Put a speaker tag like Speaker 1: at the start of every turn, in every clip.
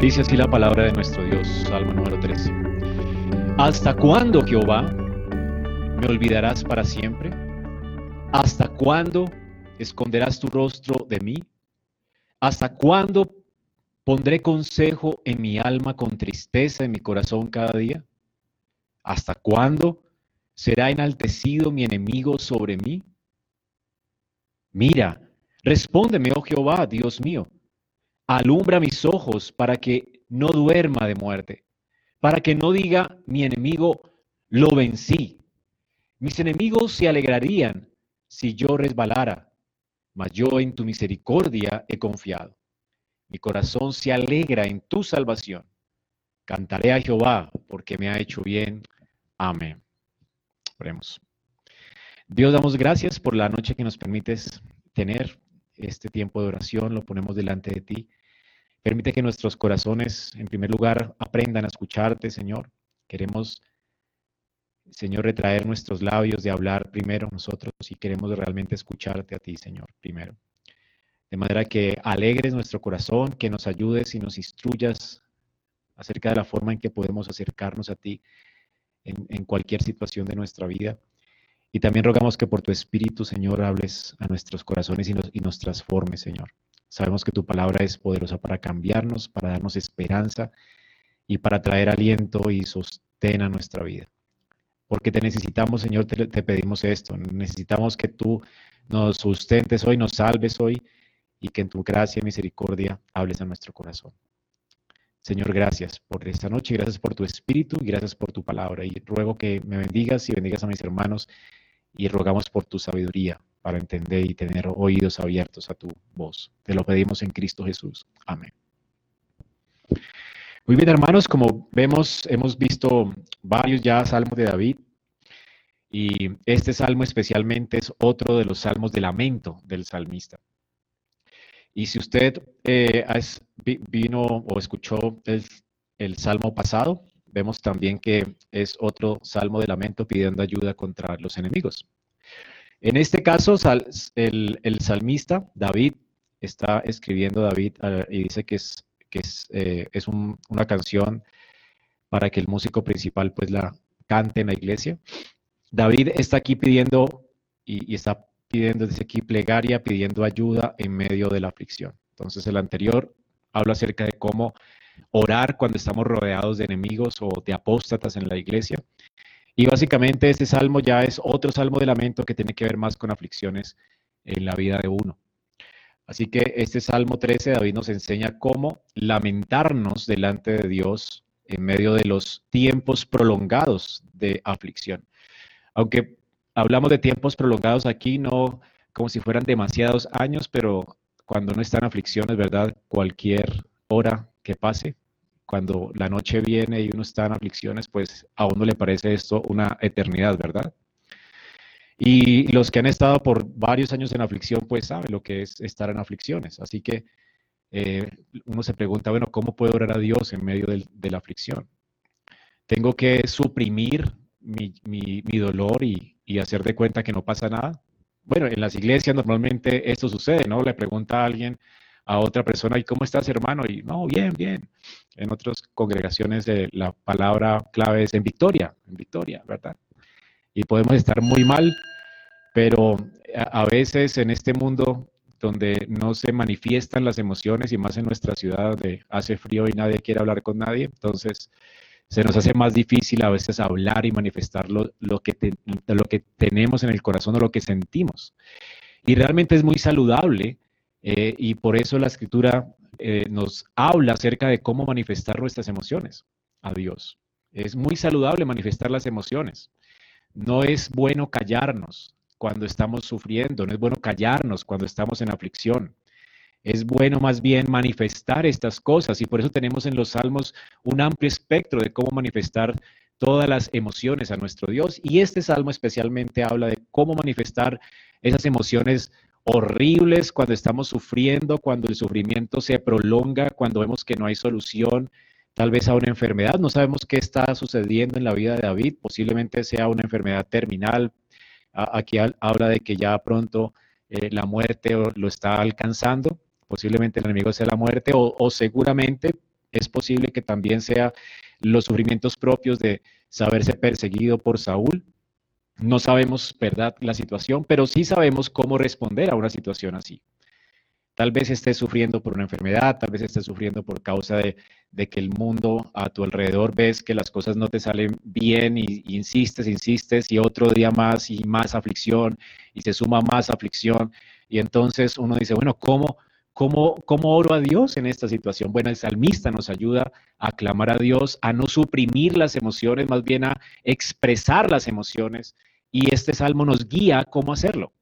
Speaker 1: Dice así la palabra de nuestro Dios, Salmo número 13. ¿Hasta cuándo, Jehová, me olvidarás para siempre? ¿Hasta cuándo esconderás tu rostro de mí? ¿Hasta cuándo pondré consejo en mi alma con tristeza en mi corazón cada día? ¿Hasta cuándo será enaltecido mi enemigo sobre mí? Mira, respóndeme, oh Jehová, Dios mío. Alumbra mis ojos para que no duerma de muerte, para que no diga mi enemigo, lo vencí. Mis enemigos se alegrarían si yo resbalara, mas yo en tu misericordia he confiado. Mi corazón se alegra en tu salvación. Cantaré a Jehová porque me ha hecho bien. Amén. Oremos. Dios, damos gracias por la noche que nos permites tener este tiempo de oración. Lo ponemos delante de ti. Permite que nuestros corazones, en primer lugar, aprendan a escucharte, Señor. Queremos, Señor, retraer nuestros labios de hablar primero nosotros y queremos realmente escucharte a ti, Señor, primero. De manera que alegres nuestro corazón, que nos ayudes y nos instruyas acerca de la forma en que podemos acercarnos a ti en, cualquier situación de nuestra vida. Y también rogamos que por tu Espíritu, Señor, hables a nuestros corazones y nos, y nos transformes, Señor. Sabemos que tu palabra es poderosa para cambiarnos, para darnos esperanza y para traer aliento y sostén a nuestra vida. Porque te necesitamos, Señor, te, te pedimos esto. Necesitamos que tú nos sustentes hoy, nos salves hoy y que en tu gracia y misericordia hables a nuestro corazón. Señor, gracias por esta noche, gracias por tu espíritu y gracias por tu palabra. Y ruego que me bendigas y bendigas a mis hermanos y rogamos por tu sabiduría para entender y tener oídos abiertos a tu voz. Te lo pedimos en Cristo Jesús. Amén. Muy bien, hermanos, como vemos, hemos visto varios ya salmos de David y este salmo especialmente es otro de los salmos de lamento del salmista. Y si usted eh, vino o escuchó el salmo pasado, vemos también que es otro salmo de lamento pidiendo ayuda contra los enemigos. En este caso, el, salmista David está escribiendo David ah, y dice que es, que es, eh, una canción para que el músico principal pues la cante en la iglesia. David está aquí pidiendo y, está pidiendo, dice aquí, plegaria, pidiendo ayuda en medio de la aflicción. Entonces el anterior habla acerca de cómo orar cuando estamos rodeados de enemigos o de apóstatas en la iglesia. Y básicamente este salmo ya es otro salmo de lamento que tiene que ver más con aflicciones en la vida de uno. Así que este Salmo 13, David nos enseña cómo lamentarnos delante de Dios en medio de los tiempos prolongados de aflicción. Aunque hablamos de tiempos prolongados aquí, no como si fueran demasiados años, pero cuando no está en aflicción, es verdad, cualquier hora que pase cuando la noche viene y uno está en aflicciones, pues a uno le parece esto una eternidad, ¿verdad? Y los que han estado por varios años en aflicción, pues saben lo que es estar en aflicciones. Así que eh, uno se pregunta, bueno, ¿cómo puedo orar a Dios en medio de, la aflicción? Tengo que suprimir mi, dolor y, y, hacer de cuenta que no pasa nada. Bueno, en las iglesias normalmente esto sucede, ¿no? Le pregunta a alguien, a otra persona, ¿y cómo estás, hermano? Y no, bien, bien. En otras congregaciones de la palabra clave es en victoria, en victoria, ¿verdad? Y podemos estar muy mal, pero a, veces en este mundo donde no se manifiestan las emociones y más en nuestra ciudad donde hace frío y nadie quiere hablar con nadie, entonces se nos hace más difícil a veces hablar y manifestar lo, que, lo que tenemos en el corazón o lo que sentimos. Y realmente es muy saludable eh, y por eso la escritura eh, nos habla acerca de cómo manifestar nuestras emociones a Dios. Es muy saludable manifestar las emociones. No es bueno callarnos cuando estamos sufriendo, no es bueno callarnos cuando estamos en aflicción. Es bueno más bien manifestar estas cosas y por eso tenemos en los salmos un amplio espectro de cómo manifestar todas las emociones a nuestro Dios. Y este salmo especialmente habla de cómo manifestar esas emociones horribles cuando estamos sufriendo, cuando el sufrimiento se prolonga, cuando vemos que no hay solución, tal vez a una enfermedad. No sabemos qué está sucediendo en la vida de David, posiblemente sea una enfermedad terminal. Aquí habla de que ya pronto eh, la muerte lo está alcanzando, posiblemente el enemigo sea la muerte o, seguramente Es posible que también sea los sufrimientos propios de saberse perseguido por Saúl. No sabemos, ¿verdad?, la situación, pero sí sabemos cómo responder a una situación así. Tal vez estés sufriendo por una enfermedad, tal vez estés sufriendo por causa de, que el mundo a tu alrededor ves que las cosas no te salen bien y, y, insistes, insistes y otro día más y más aflicción y se suma más aflicción. Y entonces uno dice, bueno, ¿cómo, ¿Cómo, ¿Cómo, oro a Dios en esta situación? Bueno, el salmista nos ayuda a clamar a Dios, a no suprimir las emociones, más bien a expresar las emociones. Y este salmo nos guía cómo hacerlo,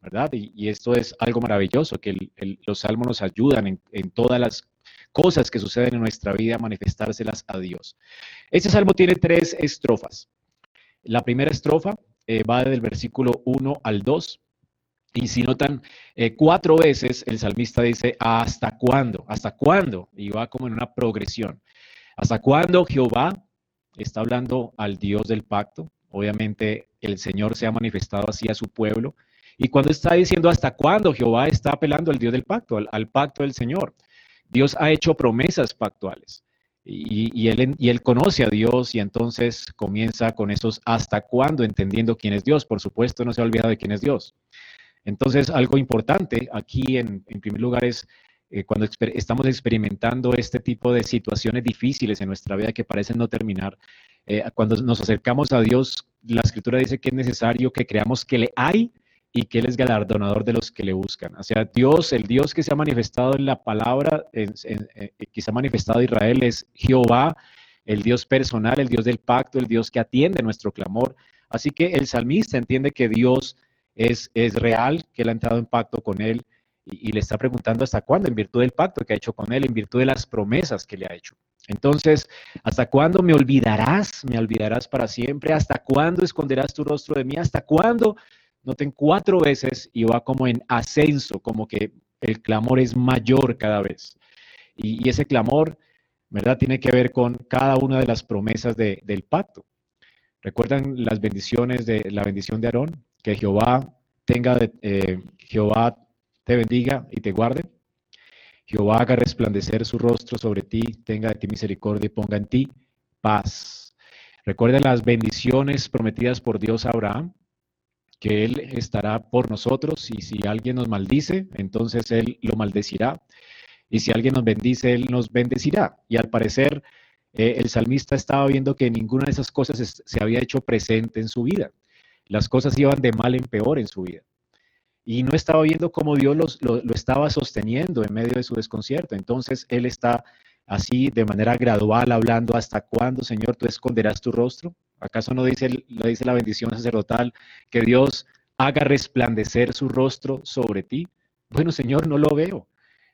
Speaker 1: ¿verdad? Y, esto es algo maravilloso, que los salmos nos ayudan en, todas las cosas que suceden en nuestra vida a manifestárselas a Dios. Este salmo tiene tres estrofas. La primera estrofa eh, va del versículo 1 al 2 y si notan, eh, cuatro veces el salmista dice, ¿hasta cuándo? ¿Hasta cuándo? Y va como en una progresión. ¿Hasta cuándo Jehová está hablando al Dios del pacto? Obviamente el Señor se ha manifestado así a su pueblo. Y cuando está diciendo hasta cuándo, Jehová está apelando al Dios del pacto, al, pacto del Señor. Dios ha hecho promesas pactuales. Y, él, y, él, conoce a Dios y entonces comienza con esos hasta cuándo, entendiendo quién es Dios. Por supuesto, no se ha olvidado de quién es Dios. Entonces, algo importante aquí en, primer lugar es eh, cuando estamos experimentando este tipo de situaciones difíciles en nuestra vida que parecen no terminar, eh, cuando nos acercamos a Dios, la escritura dice que es necesario que creamos que le hay y que Él es galardonador de los que le buscan. O sea, Dios, el Dios que se ha manifestado en la palabra, eh, que se ha manifestado Israel es Jehová, el Dios personal, el Dios del pacto, el Dios que atiende nuestro clamor. Así que el salmista entiende que Dios es, real, que él ha entrado en pacto con él y, le está preguntando hasta cuándo, en virtud del pacto que ha hecho con él, en virtud de las promesas que le ha hecho. Entonces, ¿hasta cuándo me olvidarás? ¿Me olvidarás para siempre? ¿Hasta cuándo esconderás tu rostro de mí? ¿Hasta cuándo? Noten cuatro veces y va como en ascenso, como que el clamor es mayor cada vez. Y, ese clamor, ¿verdad? Tiene que ver con cada una de las promesas del pacto. ¿Recuerdan las bendiciones de la bendición de Aarón? Que Jehová tenga, eh, Jehová te bendiga y te guarde. Jehová haga resplandecer su rostro sobre ti, tenga de ti misericordia y ponga en ti paz. Recuerda las bendiciones prometidas por Dios a Abraham, que Él estará por nosotros y si alguien nos maldice, entonces Él lo maldecirá. Y si alguien nos bendice, Él nos bendecirá. Y al parecer, eh, el salmista estaba viendo que ninguna de esas cosas se había hecho presente en su vida las cosas iban de mal en peor en su vida. Y no estaba viendo cómo Dios lo, estaba sosteniendo en medio de su desconcierto. Entonces Él está así de manera gradual hablando, ¿hasta cuándo, Señor, tú esconderás tu rostro? ¿Acaso no dice, lo dice la bendición sacerdotal que Dios haga resplandecer su rostro sobre ti? Bueno, Señor, no lo veo.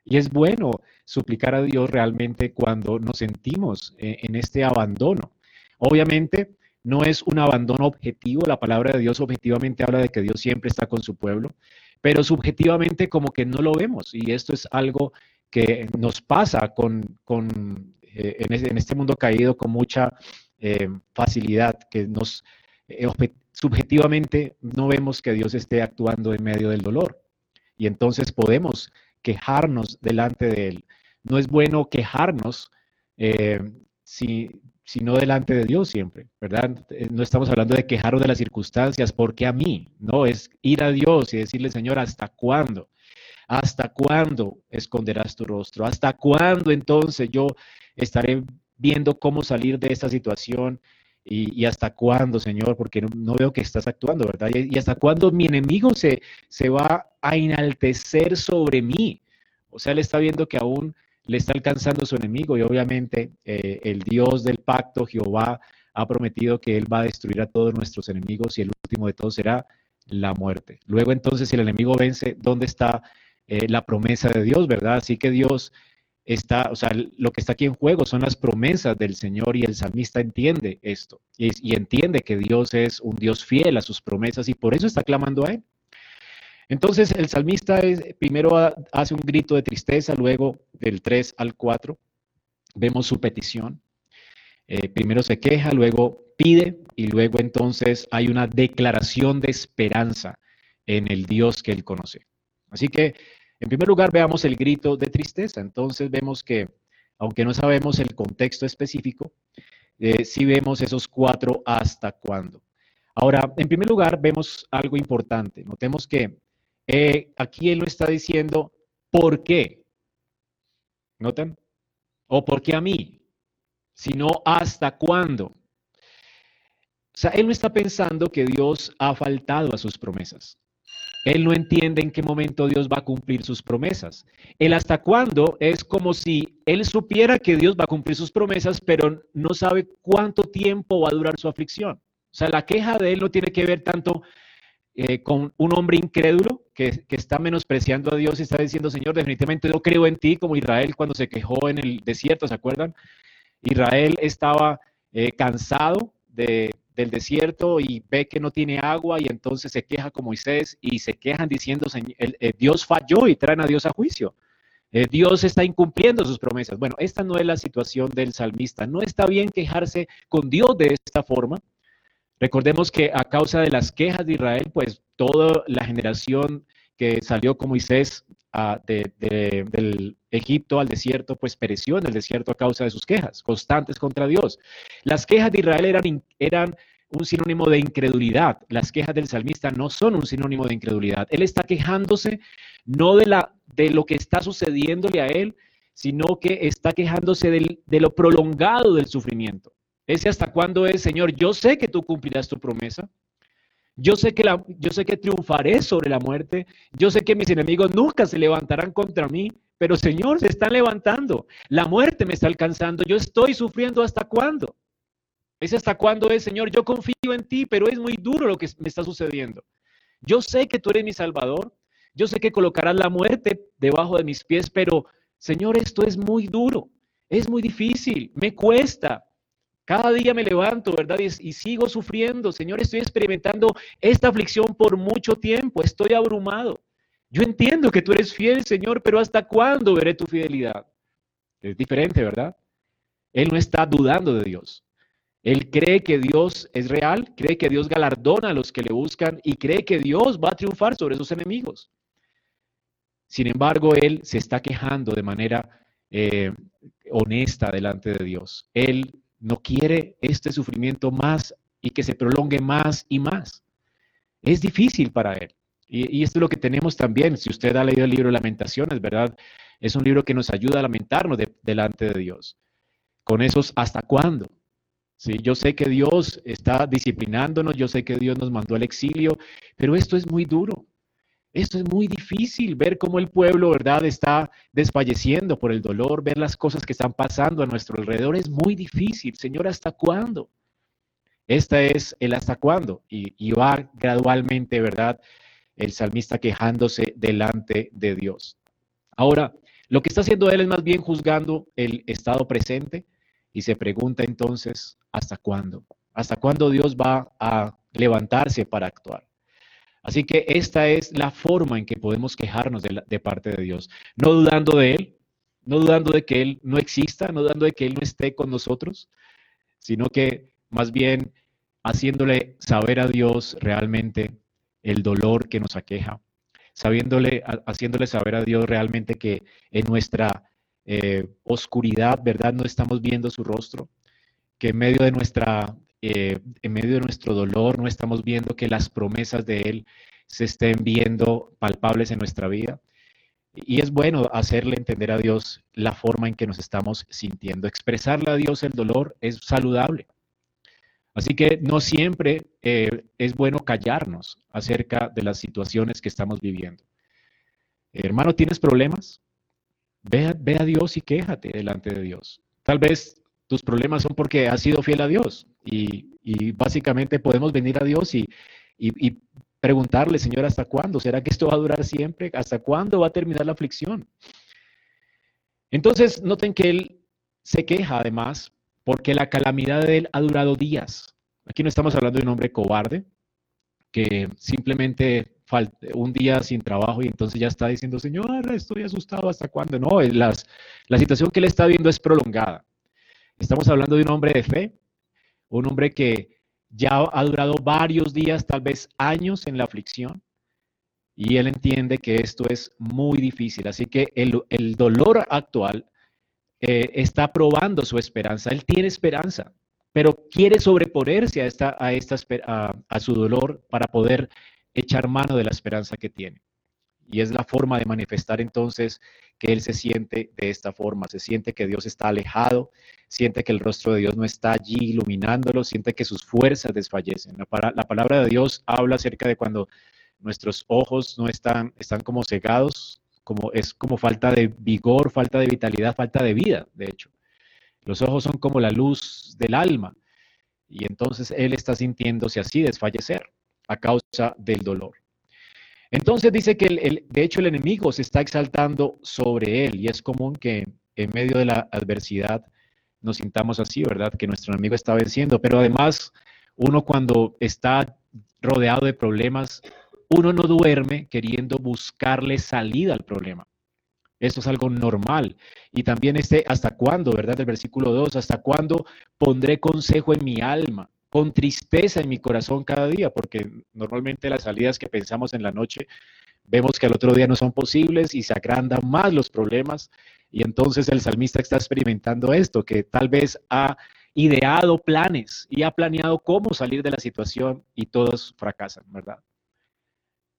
Speaker 1: Y es bueno suplicar a Dios realmente cuando nos sentimos eh, en este abandono. Obviamente, no es un abandono objetivo, la palabra de Dios objetivamente habla de que Dios siempre está con su pueblo, pero subjetivamente como que no lo vemos y esto es algo que nos pasa con, eh, en, este mundo caído con mucha eh, facilidad, que nos eh, subjetivamente no vemos que Dios esté actuando en medio del dolor y entonces podemos quejarnos delante de Él. No es bueno quejarnos si sino delante de Dios siempre, ¿verdad? Eh, no estamos hablando de quejarnos de las circunstancias, porque a mí, no, es ir a Dios y decirle, Señor, ¿hasta cuándo? ¿Hasta cuándo esconderás tu rostro? ¿Hasta cuándo entonces yo estaré viendo cómo salir de esta situación? Y, hasta cuándo, Señor, porque no, veo que estás actuando, ¿verdad? Y, hasta cuándo mi enemigo se, se va a enaltecer sobre mí. O sea, él está viendo que aún le está alcanzando su enemigo y obviamente eh, el Dios del pacto, Jehová, ha prometido que Él va a destruir a todos nuestros enemigos y el último de todos será la muerte. Luego entonces, si el enemigo vence, ¿dónde está eh, la promesa de Dios, verdad? Así que Dios está, o sea, lo que está aquí en juego son las promesas del Señor y el salmista entiende esto y, y entiende que Dios es un Dios fiel a sus promesas y por eso está clamando a Él. Entonces el salmista primero hace un grito de tristeza, luego del 3 al 4 vemos su petición. Eh, primero se queja, luego pide y luego entonces hay una declaración de esperanza en el Dios que él conoce. Así que, en primer lugar, veamos el grito de tristeza. Entonces vemos que aunque no sabemos el contexto específico, eh, sí vemos esos cuatro hasta cuándo. Ahora, en primer lugar, vemos algo importante. Notemos que eh, aquí él no está diciendo por qué. ¿Notan? O por qué a mí, sino hasta cuándo. O sea, él no está pensando que Dios ha faltado a sus promesas. Él no entiende en qué momento Dios va a cumplir sus promesas. El hasta cuándo es como si él supiera que Dios va a cumplir sus promesas, pero no sabe cuánto tiempo va a durar su aflicción. O sea, la queja de él no tiene que ver tanto eh, con un hombre incrédulo que, está menospreciando a Dios y está diciendo, Señor, definitivamente no creo en ti, como Israel cuando se quejó en el desierto, ¿se acuerdan? Israel estaba eh, cansado de, del desierto y ve que no tiene agua y entonces se queja con Moisés y se quejan diciendo, Dios falló y traen a Dios a juicio. Eh, Dios está incumpliendo sus promesas. Bueno, esta no es la situación del salmista. No está bien quejarse con Dios de esta forma. Recordemos que a causa de las quejas de Israel, pues toda la generación que salió con Moisés ah, del Egipto al desierto, pues pereció en el desierto a causa de sus quejas constantes contra Dios. Las quejas de Israel eran, eran un sinónimo de incredulidad. Las quejas del salmista no son un sinónimo de incredulidad. Él está quejándose no de, la, de lo que está sucediéndole a él, sino que está quejándose de lo prolongado del sufrimiento. Ese hasta cuándo es, Señor, yo sé que tú cumplirás tu promesa. Yo sé que yo sé que triunfaré sobre la muerte. Yo sé que mis enemigos nunca se levantarán contra mí, pero Señor, se están levantando. La muerte me está alcanzando. Yo estoy sufriendo hasta cuándo. Es hasta cuándo es, Señor, yo confío en ti, pero es muy duro lo que me está sucediendo. Yo sé que tú eres mi Salvador. Yo sé que colocarás la muerte debajo de mis pies, pero Señor, esto es muy duro. Es muy difícil. Me cuesta. Cada día me levanto, ¿verdad? Y, sigo sufriendo. Señor, estoy experimentando esta aflicción por mucho tiempo. Estoy abrumado. Yo entiendo que tú eres fiel, Señor, pero ¿hasta cuándo veré tu fidelidad? Es diferente, ¿verdad? Él no está dudando de Dios. Él cree que Dios es real, cree que Dios galardona a los que le buscan y cree que Dios va a triunfar sobre sus enemigos. Sin embargo, él se está quejando de manera eh, honesta delante de Dios. Él no quiere este sufrimiento más y que se prolongue más y más. Es difícil para él. Y, esto es lo que tenemos también. Si usted ha leído el libro Lamentaciones, ¿verdad? Es un libro que nos ayuda a lamentarnos delante de Dios. Con esos hasta cuándo. Sí, yo sé que Dios está disciplinándonos, yo sé que Dios nos mandó al exilio, pero esto es muy duro. Esto es muy difícil, ver cómo el pueblo, ¿verdad?, está desfalleciendo por el dolor, ver las cosas que están pasando a nuestro alrededor, es muy difícil. Señor, ¿hasta cuándo? Esta es el hasta cuándo. Y, y va gradualmente, ¿verdad?, el salmista quejándose delante de Dios. Ahora, lo que está haciendo él es más bien juzgando el estado presente y se pregunta entonces, ¿hasta cuándo? ¿Hasta cuándo Dios va a levantarse para actuar? Así que esta es la forma en que podemos quejarnos de, parte de Dios, no dudando de Él, no dudando de que Él no exista, no dudando de que Él no esté con nosotros, sino que más bien haciéndole saber a Dios realmente el dolor que nos aqueja, sabiéndole, haciéndole saber a Dios realmente que en nuestra eh, oscuridad, ¿verdad? No estamos viendo su rostro, que en medio de nuestra, eh, en medio de nuestro dolor no estamos viendo que las promesas de Él se estén viendo palpables en nuestra vida. Y es bueno hacerle entender a Dios la forma en que nos estamos sintiendo. Expresarle a Dios el dolor es saludable. Así que no siempre eh, es bueno callarnos acerca de las situaciones que estamos viviendo. hermano, ¿tienes problemas? Ve, a Dios y quéjate delante de Dios. Tal vez tus problemas son porque has sido fiel a Dios y, básicamente podemos venir a Dios y, preguntarle, Señor, ¿hasta cuándo? ¿Será que esto va a durar siempre? ¿Hasta cuándo va a terminar la aflicción? Entonces, noten que él se queja además porque la calamidad de él ha durado días. Aquí no estamos hablando de un hombre cobarde que simplemente un día sin trabajo y entonces ya está diciendo, Señor, estoy asustado, ¿hasta cuándo? No, las, la situación que él está viendo es prolongada. Estamos hablando de un hombre de fe, un hombre que ya ha durado varios días, tal vez años en la aflicción, y él entiende que esto es muy difícil. Así que el, dolor actual eh, está probando su esperanza. Él tiene esperanza, pero quiere sobreponerse a, esta, a, esta, a su dolor para poder echar mano de la esperanza que tiene. Y es la forma de manifestar entonces que él se siente de esta forma, se siente que Dios está alejado, siente que el rostro de Dios no está allí iluminándolo, siente que sus fuerzas desfallecen. La, palabra de Dios habla acerca de cuando nuestros ojos no están, están como cegados, como, es como falta de vigor, falta de vitalidad, falta de vida, de hecho. Los ojos son como la luz del alma y entonces él está sintiéndose así desfallecer a causa del dolor. Entonces dice que el, de hecho el enemigo se está exaltando sobre él y es común que en medio de la adversidad nos sintamos así, ¿verdad? Que nuestro enemigo está venciendo, pero además uno cuando está rodeado de problemas, uno no duerme queriendo buscarle salida al problema. Esto es algo normal. Y también este, ¿hasta cuándo, verdad? El versículo 2, ¿hasta cuándo pondré consejo en mi alma? Con tristeza en mi corazón cada día, porque normalmente las salidas que pensamos en la noche vemos que al otro día no son posibles y se agrandan más los problemas. Y entonces el salmista está experimentando esto, que tal vez ha ideado planes y ha planeado cómo salir de la situación y todos fracasan, ¿verdad?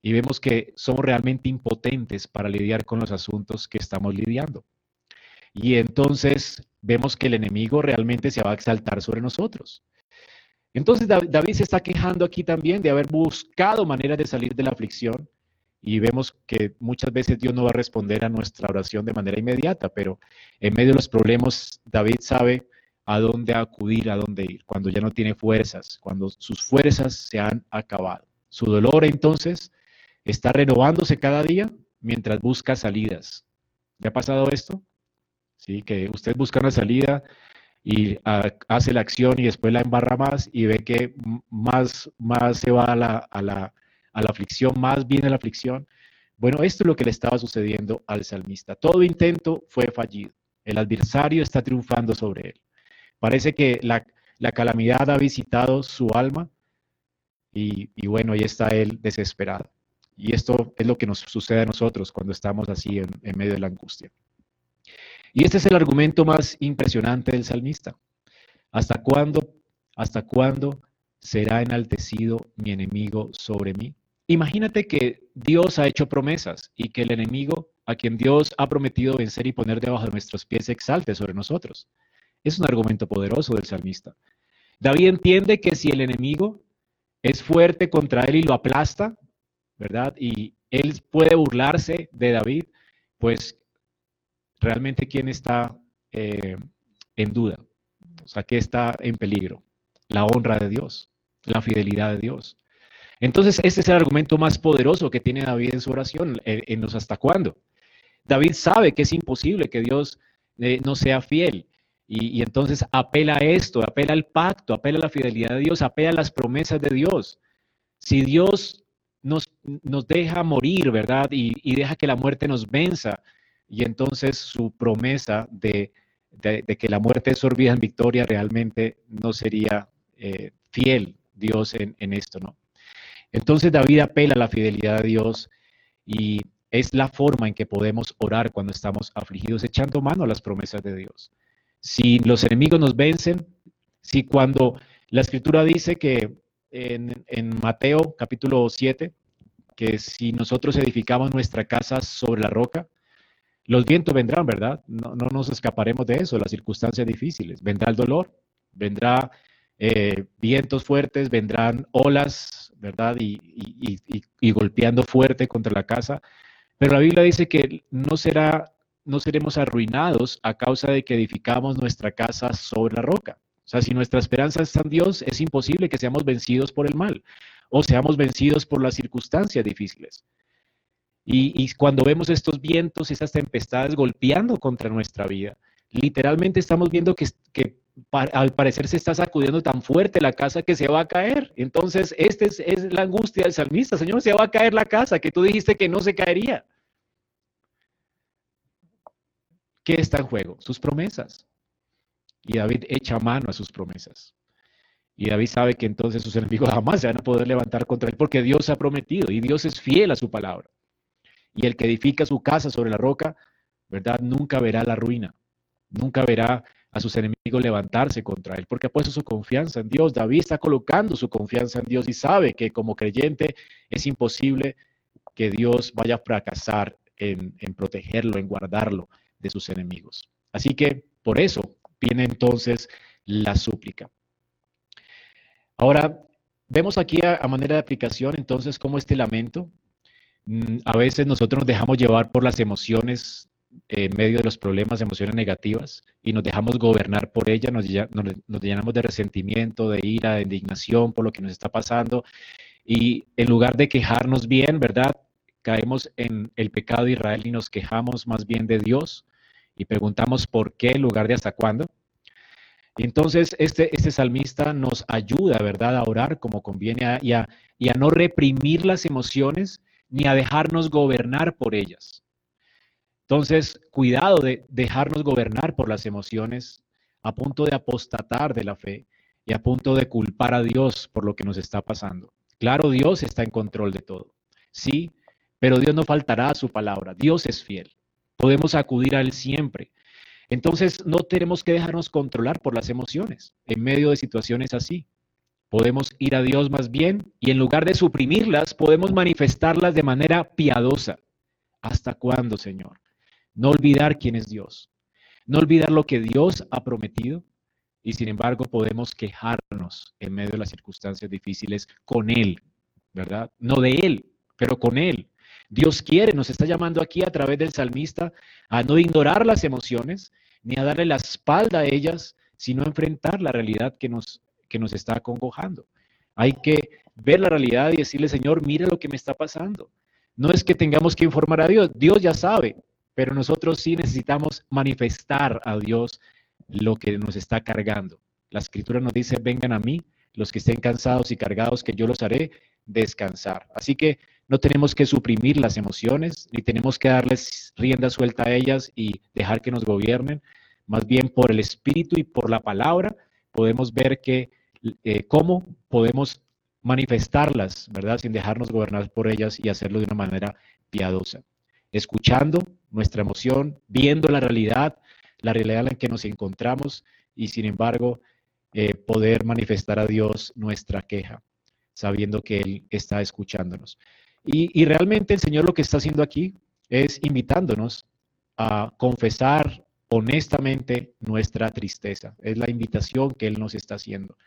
Speaker 1: Y vemos que somos realmente impotentes para lidiar con los asuntos que estamos lidiando. Y entonces vemos que el enemigo realmente se va a exaltar sobre nosotros. Entonces David se está quejando aquí también de haber buscado maneras de salir de la aflicción y vemos que muchas veces Dios no va a responder a nuestra oración de manera inmediata, pero en medio de los problemas David sabe a dónde acudir, a dónde ir, cuando ya no tiene fuerzas, cuando sus fuerzas se han acabado. Su dolor entonces está renovándose cada día mientras busca salidas. ¿Le ha pasado esto? Sí, que usted busca una salida y ah, hace la acción y después la embarra más y ve que más, más se va a la, a, la, a la aflicción, más viene la aflicción. Bueno, esto es lo que le estaba sucediendo al salmista. Todo intento fue fallido. El adversario está triunfando sobre él. Parece que la, la calamidad ha visitado su alma y, y, bueno, ahí está él desesperado. Y esto es lo que nos sucede a nosotros cuando estamos así en, en medio de la angustia. Y este es el argumento más impresionante del salmista. ¿Hasta cuándo, hasta cuándo será enaltecido mi enemigo sobre mí? Imagínate que Dios ha hecho promesas y que el enemigo a quien Dios ha prometido vencer y poner debajo de nuestros pies exalte sobre nosotros. Es un argumento poderoso del salmista. David entiende que si el enemigo es fuerte contra él y lo aplasta, ¿verdad? Y él puede burlarse de David, pues realmente quién está eh, en duda, o sea, qué está en peligro, la honra de Dios, la fidelidad de Dios. Entonces, este es el argumento más poderoso que tiene David en su oración, en los hasta cuándo. David sabe que es imposible que Dios eh, no sea fiel. Y, entonces apela a esto, apela al pacto, apela a la fidelidad de Dios, apela a las promesas de Dios. Si Dios nos, nos deja morir, ¿verdad? Y, deja que la muerte nos venza, y entonces su promesa de, que la muerte es sorbida en victoria realmente no sería eh, fiel Dios en, en, esto, ¿no? Entonces David apela a la fidelidad de Dios y es la forma en que podemos orar cuando estamos afligidos, echando mano a las promesas de Dios. Si los enemigos nos vencen, si cuando la escritura dice que en, en Mateo capítulo 7, que si nosotros edificamos nuestra casa sobre la roca, los vientos vendrán, ¿verdad? No, nos escaparemos de eso, las circunstancias difíciles. Vendrá el dolor, vendrá eh, vientos fuertes, vendrán olas, ¿verdad? Y, golpeando fuerte contra la casa. Pero la Biblia dice que no será, no seremos arruinados a causa de que edificamos nuestra casa sobre la roca. O sea, si nuestra esperanza está en Dios, es imposible que seamos vencidos por el mal o seamos vencidos por las circunstancias difíciles. Y, cuando vemos estos vientos, estas tempestades golpeando contra nuestra vida, literalmente estamos viendo que, al parecer se está sacudiendo tan fuerte la casa que se va a caer. Entonces, esta es, es, la angustia del salmista. Señor, se va a caer la casa que tú dijiste que no se caería. ¿Qué está en juego? Sus promesas. Y David echa mano a sus promesas. Y David sabe que entonces sus enemigos jamás se van a poder levantar contra él porque Dios ha prometido y Dios es fiel a su palabra. Y el que edifica su casa sobre la roca, ¿verdad? Nunca verá la ruina. nunca verá a sus enemigos levantarse contra él, porque ha puesto su confianza en Dios. David está colocando su confianza en Dios y sabe que como creyente es imposible que Dios vaya a fracasar en, protegerlo, en guardarlo de sus enemigos. Así que por eso viene entonces la súplica. Ahora, vemos aquí a, manera de aplicación entonces cómo este lamento, a veces nosotros nos dejamos llevar por las emociones en medio de los problemas, emociones negativas, y nos dejamos gobernar por ellas, nos, llenamos de resentimiento, de ira, de indignación por lo que nos está pasando, y en lugar de quejarnos bien, ¿verdad? Caemos en el pecado de Israel y nos quejamos más bien de Dios y preguntamos por qué en lugar de hasta cuándo. Y entonces este, este salmista nos ayuda, ¿verdad?, a orar como conviene y a no reprimir las emociones ni a dejarnos gobernar por ellas. Entonces, cuidado de dejarnos gobernar por las emociones a punto de apostatar de la fe y a punto de culpar a Dios por lo que nos está pasando. Claro, Dios está en control de todo, sí, pero Dios no faltará a su palabra. Dios es fiel. Podemos acudir a Él siempre. Entonces, no tenemos que dejarnos controlar por las emociones en medio de situaciones así. Podemos ir a Dios más bien y en lugar de suprimirlas, podemos manifestarlas de manera piadosa. ¿Hasta cuándo, Señor? No olvidar quién es Dios. No olvidar lo que Dios ha prometido. Y sin embargo, podemos quejarnos en medio de las circunstancias difíciles con Él, ¿verdad? No de Él, pero con Él. Dios quiere, nos está llamando aquí a través del salmista a no ignorar las emociones ni a darle la espalda a ellas, sino a enfrentar la realidad que nos, que nos está acongojando. Hay que ver la realidad y decirle, Señor, mira lo que me está pasando. No es que tengamos que informar a Dios, Dios ya sabe, pero nosotros sí necesitamos manifestar a Dios lo que nos está cargando. La escritura nos dice, vengan a mí los que estén cansados y cargados, que yo los haré descansar. Así que no tenemos que suprimir las emociones, ni tenemos que darles rienda suelta a ellas y dejar que nos gobiernen. Más bien por el Espíritu y por la palabra podemos ver que eh, cómo podemos manifestarlas, ¿verdad? Sin dejarnos gobernar por ellas y hacerlo de una manera piadosa. Escuchando nuestra emoción, viendo la realidad, la realidad en la que nos encontramos y sin embargo eh, poder manifestar a Dios nuestra queja, sabiendo que Él está escuchándonos. Y, realmente el Señor lo que está haciendo aquí es invitándonos a confesar honestamente nuestra tristeza. Es la invitación que Él nos está haciendo.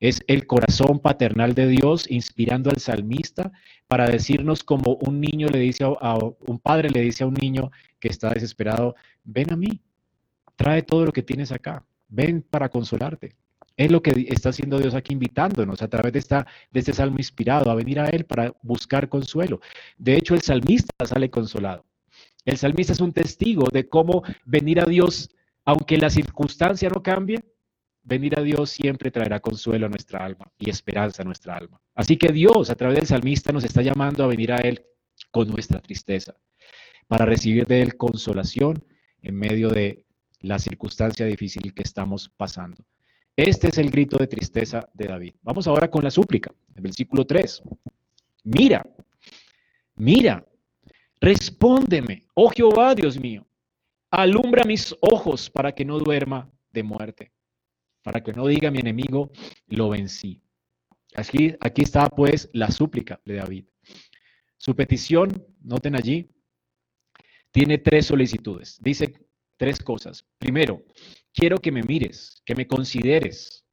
Speaker 1: Es el corazón paternal de Dios inspirando al salmista para decirnos como un niño le dice a, un padre le dice a un niño que está desesperado, ven a mí, trae todo lo que tienes acá, ven para consolarte. Es lo que está haciendo Dios aquí invitándonos a través de, este salmo inspirado a venir a Él para buscar consuelo. De hecho, el salmista sale consolado. El salmista es un testigo de cómo venir a Dios, aunque la circunstancia no cambie, venir a Dios siempre traerá consuelo a nuestra alma y esperanza a nuestra alma. Así que Dios, a través del salmista, nos está llamando a venir a Él con nuestra tristeza, para recibir de Él consolación en medio de la circunstancia difícil que estamos pasando. Este es el grito de tristeza de David. Vamos ahora con la súplica, el versículo 3. Mira, mira, respóndeme, oh Jehová, Dios mío, alumbra mis ojos para que no duerma de muerte, para que no diga mi enemigo, lo vencí. Aquí, aquí está pues la súplica de David. Su petición, noten allí, tiene tres solicitudes. Dice tres cosas. Primero, quiero que me mires, que me consideres.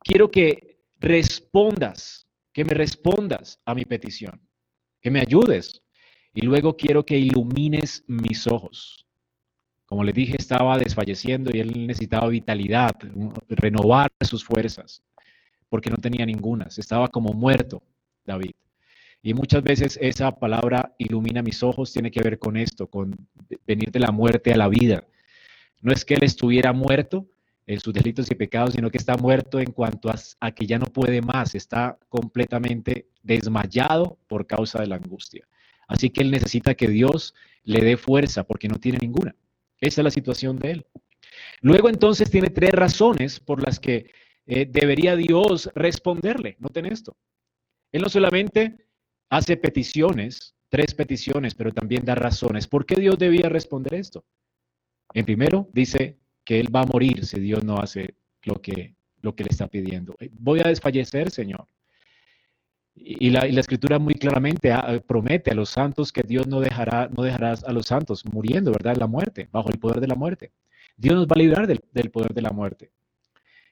Speaker 1: Quiero que respondas, que me respondas a mi petición, que me ayudes. Y luego quiero que ilumines mis ojos. Como le dije, estaba desfalleciendo y él necesitaba vitalidad, renovar sus fuerzas, porque no tenía ninguna. Estaba como muerto, David. Y muchas veces esa palabra ilumina mis ojos tiene que ver con esto, con venir de la muerte a la vida. No es que él estuviera muerto en sus delitos y pecados, sino que está muerto en cuanto a, que ya no puede más, está completamente desmayado por causa de la angustia. Así que él necesita que Dios le dé fuerza porque no tiene ninguna. Esa es la situación de él. Luego entonces tiene tres razones por las que eh, debería Dios responderle. Noten esto. Él no solamente hace peticiones, tres peticiones, pero también da razones. ¿Por qué Dios debía responder esto? En primero, dice que él va a morir si Dios no hace lo que, lo que le está pidiendo. Voy a desfallecer, Señor. Y la, escritura muy claramente ah, promete a los santos que Dios no dejará, no dejará a los santos muriendo, ¿verdad? En la muerte, bajo el poder de la muerte. Dios nos va a librar del, del poder de la muerte.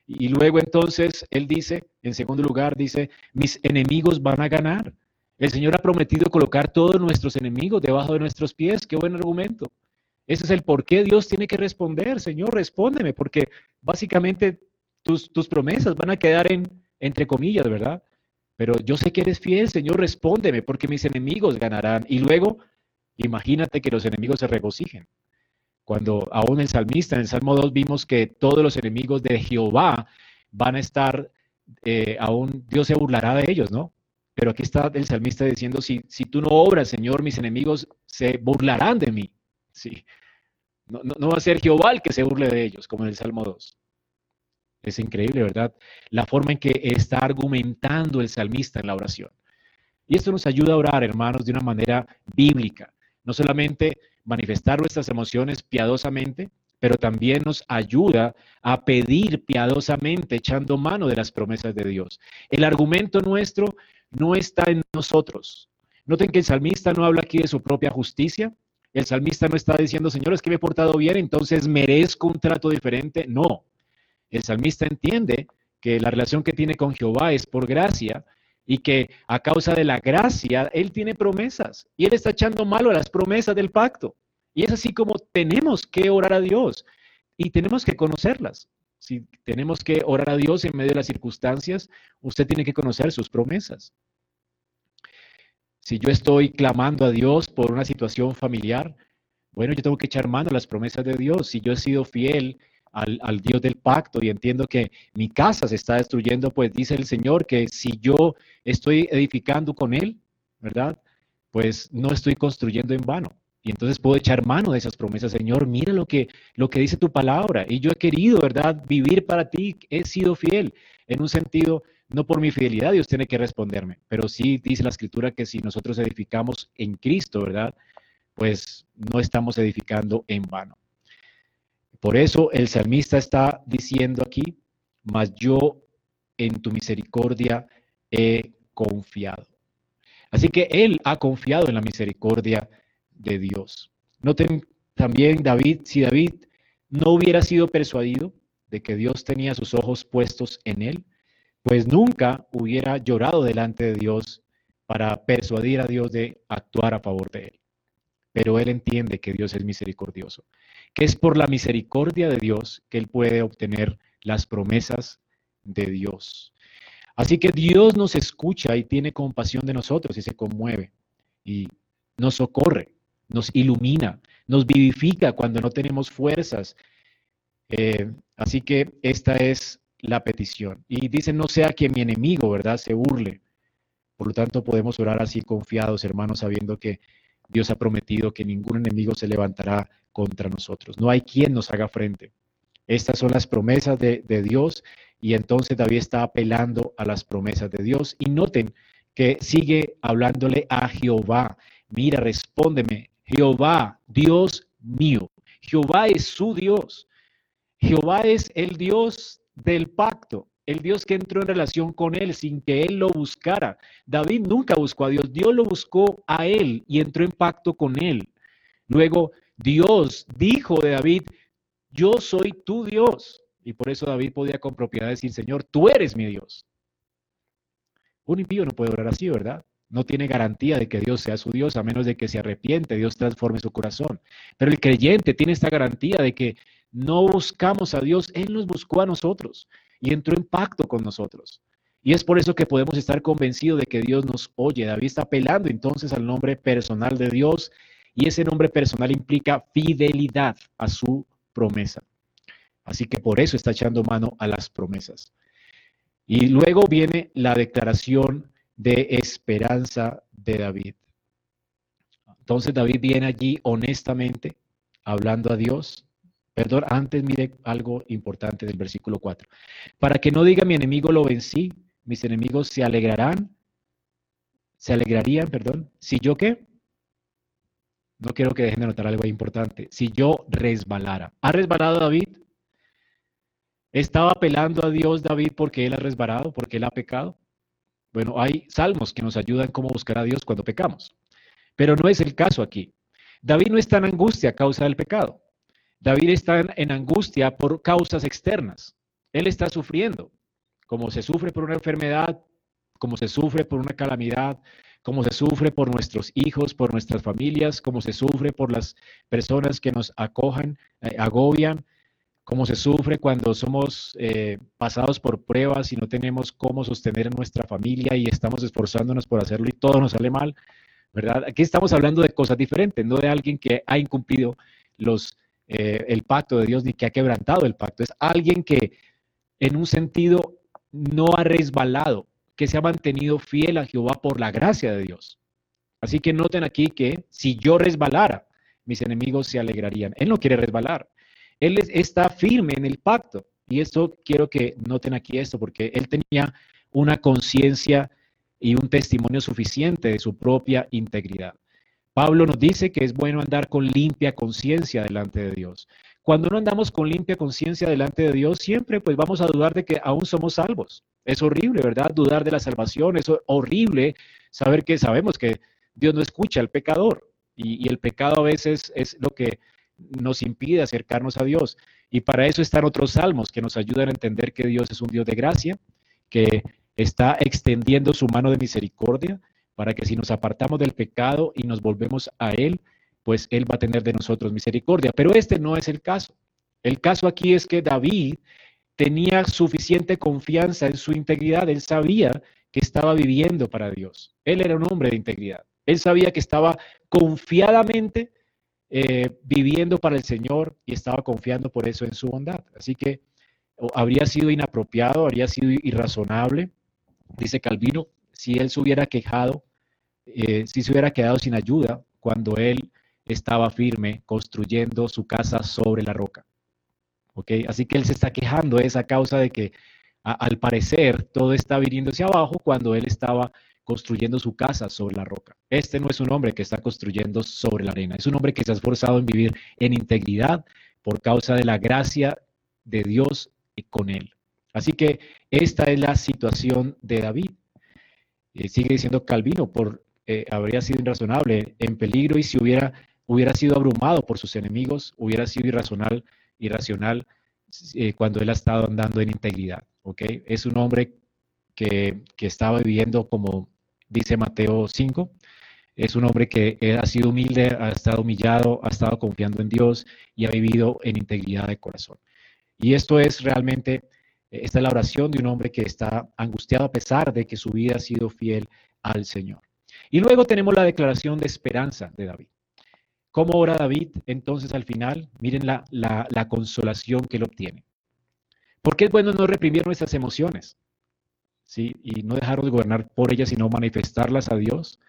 Speaker 1: Y luego entonces él dice, en segundo lugar, dice, mis enemigos van a ganar. El Señor ha prometido colocar todos nuestros enemigos debajo de nuestros pies. Qué buen argumento. Ese es el por qué Dios tiene que responder. Señor, respóndeme, porque básicamente tus, tus promesas van a quedar en, entre comillas, ¿verdad? Pero yo sé que eres fiel, Señor, respóndeme, porque mis enemigos ganarán. Y luego, imagínate que los enemigos se regocijen. Cuando aún el salmista, en el Salmo 2, vimos que todos los enemigos de Jehová van a estar, eh, aún Dios se burlará de ellos, ¿no? Pero aquí está el salmista diciendo, si, si tú no obras, Señor, mis enemigos se burlarán de mí. Sí. No, no, va a ser Jehová el que se burle de ellos, como en el Salmo 2. Es increíble, ¿verdad? La forma en que está argumentando el salmista en la oración. Y esto nos ayuda a orar, hermanos, de una manera bíblica. No solamente manifestar nuestras emociones piadosamente, pero también nos ayuda a pedir piadosamente, echando mano de las promesas de Dios. El argumento nuestro no está en nosotros. Noten que el salmista no habla aquí de su propia justicia, el salmista no está diciendo, Señor, es que me he portado bien, entonces merezco un trato diferente. No. El salmista entiende que la relación que tiene con Jehová es por gracia y que a causa de la gracia Él tiene promesas y Él está echando malo a las promesas del pacto. Y es así como tenemos que orar a Dios y tenemos que conocerlas. Si tenemos que orar a Dios en medio de las circunstancias, usted tiene que conocer sus promesas. Si yo estoy clamando a Dios por una situación familiar, bueno, yo tengo que echar mano a las promesas de Dios. Si yo he sido fiel al, Dios del pacto y entiendo que mi casa se está destruyendo, pues dice el Señor que si yo estoy edificando con Él, ¿verdad? Pues no estoy construyendo en vano. Y entonces puedo echar mano de esas promesas, Señor, mira lo que, lo que dice tu palabra. Y yo he querido, ¿verdad? Vivir para ti, he sido fiel. En un sentido, no por mi fidelidad Dios tiene que responderme, pero sí dice la escritura que si nosotros edificamos en Cristo, ¿verdad? Pues no estamos edificando en vano. Por eso el salmista está diciendo aquí, mas yo en tu misericordia he confiado. Así que él ha confiado en la misericordia de Dios. Noten también David, si David no hubiera sido persuadido de que Dios tenía sus ojos puestos en él, pues nunca hubiera llorado delante de Dios para persuadir a Dios de actuar a favor de él. Pero él entiende que Dios es misericordioso, que es por la misericordia de Dios que él puede obtener las promesas de Dios. Así que Dios nos escucha y tiene compasión de nosotros y se conmueve y nos socorre, nos ilumina, nos vivifica cuando no tenemos fuerzas. Eh, así que esta es la petición. Y dice, no sea que mi enemigo, ¿verdad?, se burle. Por lo tanto, podemos orar así confiados, hermanos, sabiendo que Dios ha prometido que ningún enemigo se levantará contra nosotros. No hay quien nos haga frente. Estas son las promesas de, Dios y entonces David está apelando a las promesas de Dios. Y noten que sigue hablándole a Jehová. Mira, respóndeme, Jehová, Dios mío. Jehová es su Dios. Jehová es el Dios del pacto, el Dios que entró en relación con él sin que él lo buscara. David nunca buscó a Dios, Dios lo buscó a él y entró en pacto con él. Luego, Dios dijo de David, yo soy tu Dios. Y por eso David podía con propiedad decir, Señor, tú eres mi Dios. Un impío no puede orar así, ¿verdad? No tiene garantía de que Dios sea su Dios a menos de que se arrepiente, Dios transforme su corazón. Pero el creyente tiene esta garantía de que no buscamos a Dios, Él nos buscó a nosotros y entró en pacto con nosotros. Y es por eso que podemos estar convencidos de que Dios nos oye. David está apelando entonces al nombre personal de Dios y ese nombre personal implica fidelidad a su promesa. Así que por eso está echando mano a las promesas. Y luego viene la declaración de esperanza de David. Entonces David viene allí honestamente hablando a Dios Perdón, antes mire algo importante del versículo 4. Para que no diga mi enemigo lo vencí, mis enemigos se alegrarán, se alegrarían, perdón, si yo qué? No quiero que dejen de notar algo importante. Si yo resbalara. ¿Ha resbalado David? ¿Estaba apelando a Dios David porque él ha resbalado, porque él ha pecado? Bueno, hay salmos que nos ayudan cómo buscar a Dios cuando pecamos. Pero no es el caso aquí. David no está en angustia a causa del pecado. David está en angustia por causas externas. Él está sufriendo, como se sufre por una enfermedad, como se sufre por una calamidad, como se sufre por nuestros hijos, por nuestras familias, como se sufre por las personas que nos acojan, eh, agobian, como se sufre cuando somos eh, pasados por pruebas y no tenemos cómo sostener a nuestra familia y estamos esforzándonos por hacerlo y todo nos sale mal, ¿verdad? Aquí estamos hablando de cosas diferentes, no de alguien que ha incumplido los, eh, el pacto de Dios ni que ha quebrantado el pacto, es alguien que en un sentido no ha resbalado, que se ha mantenido fiel a Jehová por la gracia de Dios. Así que noten aquí que si yo resbalara, mis enemigos se alegrarían. Él no quiere resbalar. Él está firme en el pacto. Y esto quiero que noten aquí esto, porque él tenía una conciencia y un testimonio suficiente de su propia integridad. Pablo nos dice que es bueno andar con limpia conciencia delante de Dios. Cuando no andamos con limpia conciencia delante de Dios, siempre pues vamos a dudar de que aún somos salvos. Es horrible, ¿verdad? Dudar de la salvación, es horrible saber que sabemos que Dios no escucha al pecador y, el pecado a veces es lo que nos impide acercarnos a Dios. Y para eso están otros salmos que nos ayudan a entender que Dios es un Dios de gracia, que está extendiendo su mano de misericordia para que si nos apartamos del pecado y nos volvemos a Él, pues Él va a tener de nosotros misericordia. Pero este no es el caso. El caso aquí es que David tenía suficiente confianza en su integridad. Él sabía que estaba viviendo para Dios. Él era un hombre de integridad. Él sabía que estaba confiadamente eh, viviendo para el Señor y estaba confiando por eso en su bondad. Así que habría sido inapropiado, habría sido irrazonable, dice Calvino, si él se hubiera quejado, eh, si se hubiera quedado sin ayuda cuando él estaba firme construyendo su casa sobre la roca. Así que él se está quejando de esa causa de que al parecer todo está viniendo hacia abajo cuando él estaba construyendo su casa sobre la roca. Este no es un hombre que está construyendo sobre la arena, es un hombre que se ha esforzado en vivir en integridad por causa de la gracia de Dios con él. Así que esta es la situación de David. Eh, sigue diciendo Calvino, por, eh, habría sido irrazonable, en peligro y si hubiera, hubiera sido abrumado por sus enemigos, hubiera sido irracional irracional eh, cuando él ha estado andando en integridad. ¿ok? Es un hombre que, estaba viviendo como dice Mateo 5. Es un hombre que ha sido humilde, ha estado humillado, ha estado confiando en Dios y ha vivido en integridad de corazón. Y esto es realmente, esta es la oración de un hombre que está angustiado a pesar de que su vida ha sido fiel al Señor. Y luego tenemos la declaración de esperanza de David. ¿Cómo ora David entonces al final? Miren la, la, consolación que él obtiene. Porque es bueno no reprimir nuestras emociones, ¿sí? Y no dejarnos gobernar por ellas, sino manifestarlas a Dios,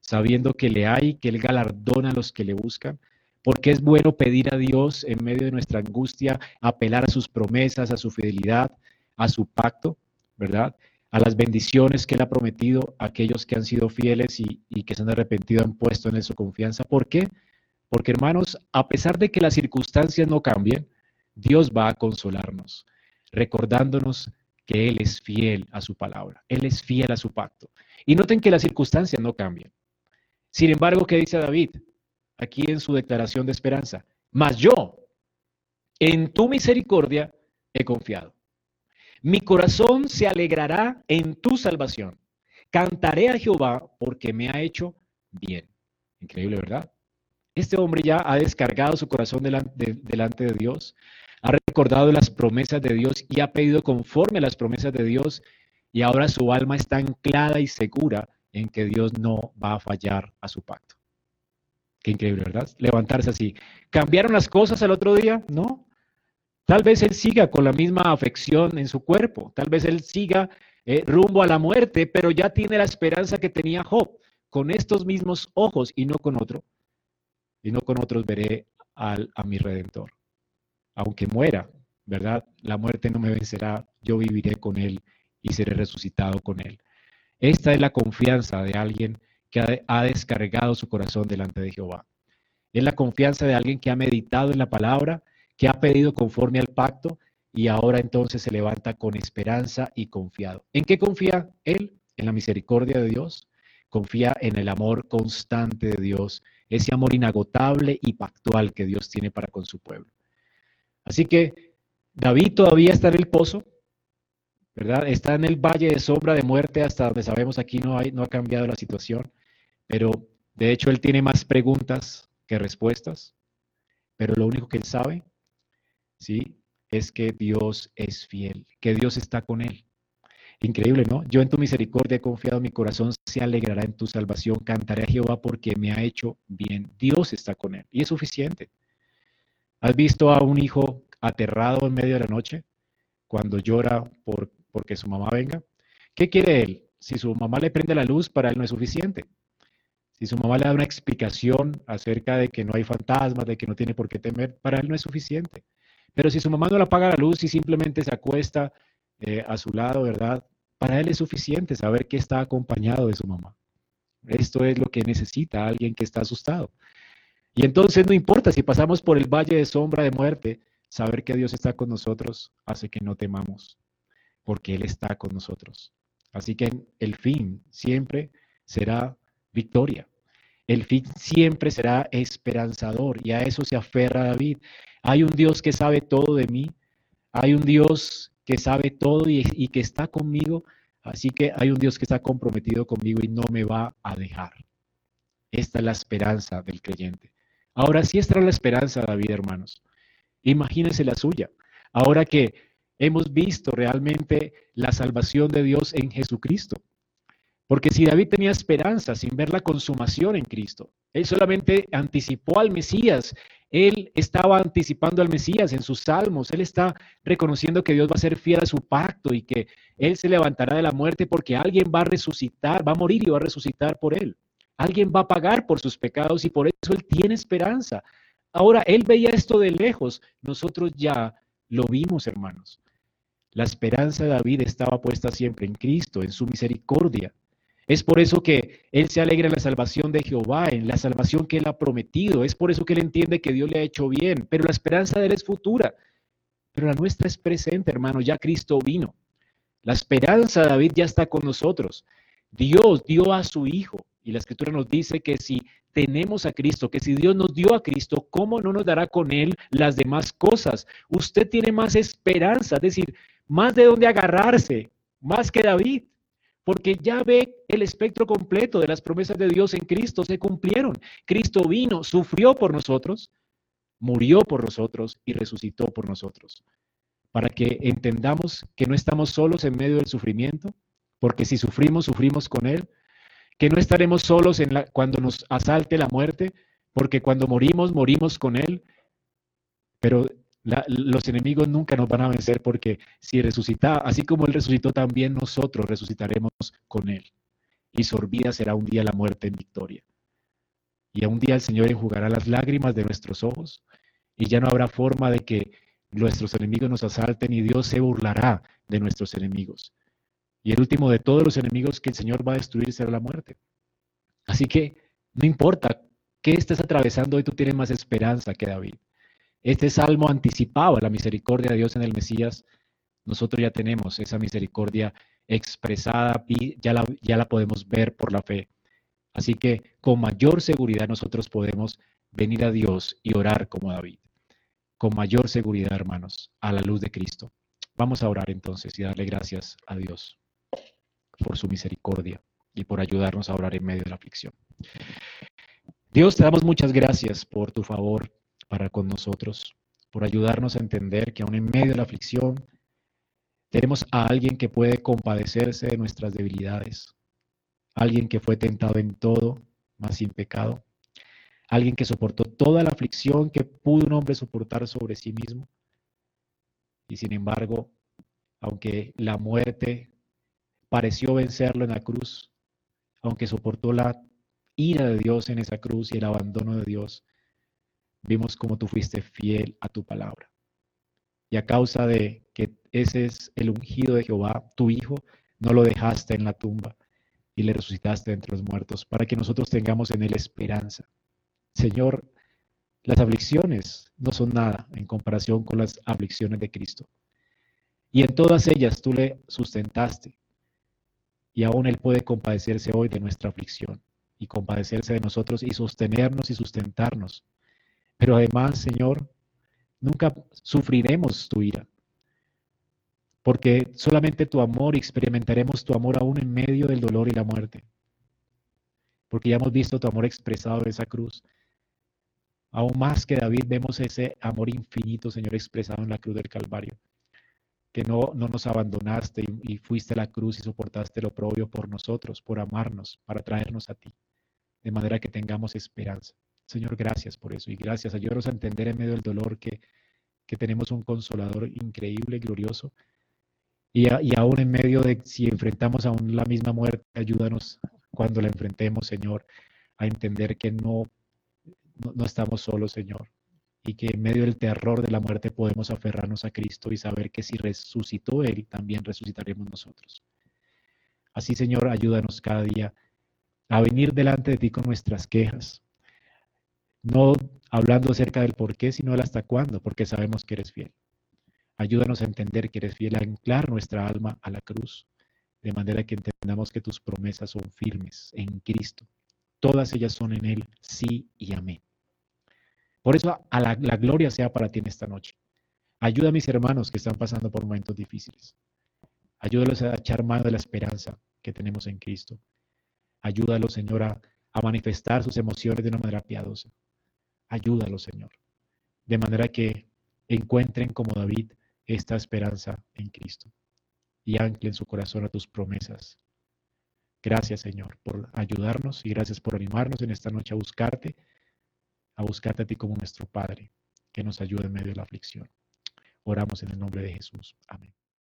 Speaker 1: sabiendo que le hay, que Él galardona a los que le buscan. Porque es bueno pedir a Dios en medio de nuestra angustia, apelar a sus promesas, a su fidelidad, a su pacto, ¿verdad? A las bendiciones que Él ha prometido a aquellos que han sido fieles y, que se han arrepentido, han puesto en Él su confianza. ¿Por qué? Porque hermanos, a pesar de que las circunstancias no cambien, Dios va a consolarnos, recordándonos que Él es fiel a su palabra, Él es fiel a su pacto. Y noten que las circunstancias no cambian. Sin embargo, ¿qué dice David aquí en su declaración de esperanza? Mas yo, en tu misericordia, he confiado. Mi corazón se alegrará en tu salvación. Cantaré a Jehová porque me ha hecho bien. Increíble, ¿verdad? Este hombre ya ha descargado su corazón delante de, Dios, ha recordado las promesas de Dios y ha pedido conforme a las promesas de Dios y ahora su alma está anclada y segura en que Dios no va a fallar a su pacto. Qué increíble, ¿verdad? Levantarse así. ¿Cambiaron las cosas el otro día? No. Tal vez él siga con la misma afección en su cuerpo, tal vez él siga eh, rumbo a la muerte, pero ya tiene la esperanza que tenía Job, con estos mismos ojos y no con otro y no con otros veré al, a mi redentor. Aunque muera, ¿verdad? La muerte no me vencerá, yo viviré con él y seré resucitado con él. Esta es la confianza de alguien que ha, descargado su corazón delante de Jehová. Es la confianza de alguien que ha meditado en la palabra, que ha pedido conforme al pacto y ahora entonces se levanta con esperanza y confiado. ¿En qué confía él? En la misericordia de Dios. Confía en el amor constante de Dios, ese amor inagotable y pactual que Dios tiene para con su pueblo. Así que David todavía está en el pozo, ¿verdad? Está en el valle de sombra de muerte hasta donde sabemos aquí no, ha cambiado la situación, pero de hecho él tiene más preguntas que respuestas, pero lo único que él sabe, ¿sí? Es que Dios es fiel, que Dios está con él. Increíble, ¿no? Yo en tu misericordia he confiado, mi corazón se alegrará en tu salvación, cantaré a Jehová porque me ha hecho bien. Dios está con él y es suficiente. ¿Has visto a un hijo aterrado en medio de la noche cuando llora por porque su mamá venga. ¿Qué quiere él? Si su mamá le prende la luz, para él no es suficiente. Si su mamá le da una explicación acerca de que no hay fantasmas, de que no tiene por qué temer, para él no es suficiente. Pero si su mamá no le apaga la luz y simplemente se acuesta eh, a su lado, ¿verdad? Para él es suficiente saber que está acompañado de su mamá. Esto es lo que necesita alguien que está asustado. Y entonces no importa si pasamos por el valle de sombra de muerte, saber que Dios está con nosotros hace que no temamos porque Él está con nosotros. Así que el fin siempre será victoria. El fin siempre será esperanzador y a eso se aferra David. Hay un Dios que sabe todo de mí, hay un Dios que sabe todo y, que está conmigo, así que hay un Dios que está comprometido conmigo y no me va a dejar. Esta es la esperanza del creyente. Ahora sí está la esperanza, David, hermanos. Imagínense la suya. Ahora que hemos visto realmente la salvación de Dios en Jesucristo. Porque si David tenía esperanza sin ver la consumación en Cristo, él solamente anticipó al Mesías, él estaba anticipando al Mesías en sus salmos, él está reconociendo que Dios va a ser fiel a su pacto y que él se levantará de la muerte porque alguien va a resucitar, va a morir y va a resucitar por él. Alguien va a pagar por sus pecados y por eso él tiene esperanza. Ahora, él veía esto de lejos, nosotros ya lo vimos, hermanos. La esperanza de David estaba puesta siempre en Cristo, en su misericordia. Es por eso que él se alegra en la salvación de Jehová, en la salvación que él ha prometido. Es por eso que él entiende que Dios le ha hecho bien. Pero la esperanza de él es futura. Pero la nuestra es presente, hermano. Ya Cristo vino. La esperanza David ya está con nosotros. Dios dio a su Hijo. Y la Escritura nos dice que si tenemos a Cristo, que si Dios nos dio a Cristo, ¿cómo no nos dará con Él las demás cosas? Usted tiene más esperanza. Es decir, más de dónde agarrarse, más que David, porque ya ve el espectro completo de las promesas de Dios en Cristo se cumplieron. Cristo vino, sufrió por nosotros, murió por nosotros y resucitó por nosotros, para que entendamos que no estamos solos en medio del sufrimiento, porque si sufrimos, sufrimos con Él, que no estaremos solos en cuando nos asalte la muerte, porque cuando morimos, morimos con Él, pero los enemigos nunca nos van a vencer porque si resucita, así como Él resucitó, también nosotros resucitaremos con Él. Y sorbida será un día la muerte en victoria. Y a un día el Señor enjugará las lágrimas de nuestros ojos y ya no habrá forma de que nuestros enemigos nos asalten y Dios se burlará de nuestros enemigos. Y el último de todos los enemigos que el Señor va a destruir será la muerte. Así que no importa qué estés atravesando, hoy tú tienes más esperanza que David. Este salmo anticipaba la misericordia de Dios en el Mesías. Nosotros ya tenemos esa misericordia expresada y ya la, ya la podemos ver por la fe. Así que con mayor seguridad nosotros podemos venir a Dios y orar como David. Con mayor seguridad, hermanos, a la luz de Cristo. Vamos a orar entonces y darle gracias a Dios por su misericordia y por ayudarnos a orar en medio de la aflicción. Dios, te damos muchas gracias por tu favor, para con nosotros, por ayudarnos a entender que aún en medio de la aflicción tenemos a alguien que puede compadecerse de nuestras debilidades, alguien que fue tentado en todo, mas sin pecado, alguien que soportó toda la aflicción que pudo un hombre soportar sobre sí mismo. Y sin embargo, aunque la muerte pareció vencerlo en la cruz, aunque soportó la ira de Dios en esa cruz y el abandono de Dios, vimos cómo tú fuiste fiel a tu palabra. Y a causa de que ese es el ungido de Jehová, tu Hijo, no lo dejaste en la tumba y le resucitaste entre los muertos, para que nosotros tengamos en él esperanza. Señor, las aflicciones no son nada en comparación con las aflicciones de Cristo. Y en todas ellas tú le sustentaste. Y aún Él puede compadecerse hoy de nuestra aflicción y compadecerse de nosotros y sostenernos y sustentarnos. Pero además, Señor, nunca sufriremos tu ira, porque solamente tu amor experimentaremos tu amor aún en medio del dolor y la muerte, porque ya hemos visto tu amor expresado en esa cruz. Aún más que David vemos ese amor infinito, Señor, expresado en la cruz del Calvario, que no, no nos abandonaste y, y fuiste a la cruz y soportaste lo propio por nosotros, por amarnos, para traernos a ti, de manera que tengamos esperanza. Señor, gracias por eso y gracias. Ayúdanos a entender en medio del dolor que, que tenemos un consolador increíble, glorioso. Y, y aún en medio de si enfrentamos aún la misma muerte, ayúdanos cuando la enfrentemos, Señor, a entender que no, no, no estamos solos, Señor. Y que en medio del terror de la muerte podemos aferrarnos a Cristo y saber que si resucitó Él, también resucitaremos nosotros. Así, Señor, ayúdanos cada día a venir delante de ti con nuestras quejas, no hablando acerca del por qué, sino el hasta cuándo, porque sabemos que eres fiel. Ayúdanos a entender que eres fiel, a anclar nuestra alma a la cruz, de manera que entendamos que tus promesas son firmes en Cristo. Todas ellas son en Él, sí y amén. Por eso a la, gloria sea para ti en esta noche. Ayuda a mis hermanos que están pasando por momentos difíciles. Ayúdalos a echar mano de la esperanza que tenemos en Cristo. Ayúdalos, Señor, a, a manifestar sus emociones de una manera piadosa. Ayúdalo, Señor, de manera que encuentren como David esta esperanza en Cristo y anclen su corazón a tus promesas. Gracias, Señor, por ayudarnos y gracias por animarnos en esta noche a buscarte, a buscarte a ti como nuestro Padre, que nos ayude en medio de la aflicción. Oramos en el nombre de Jesús. Amén.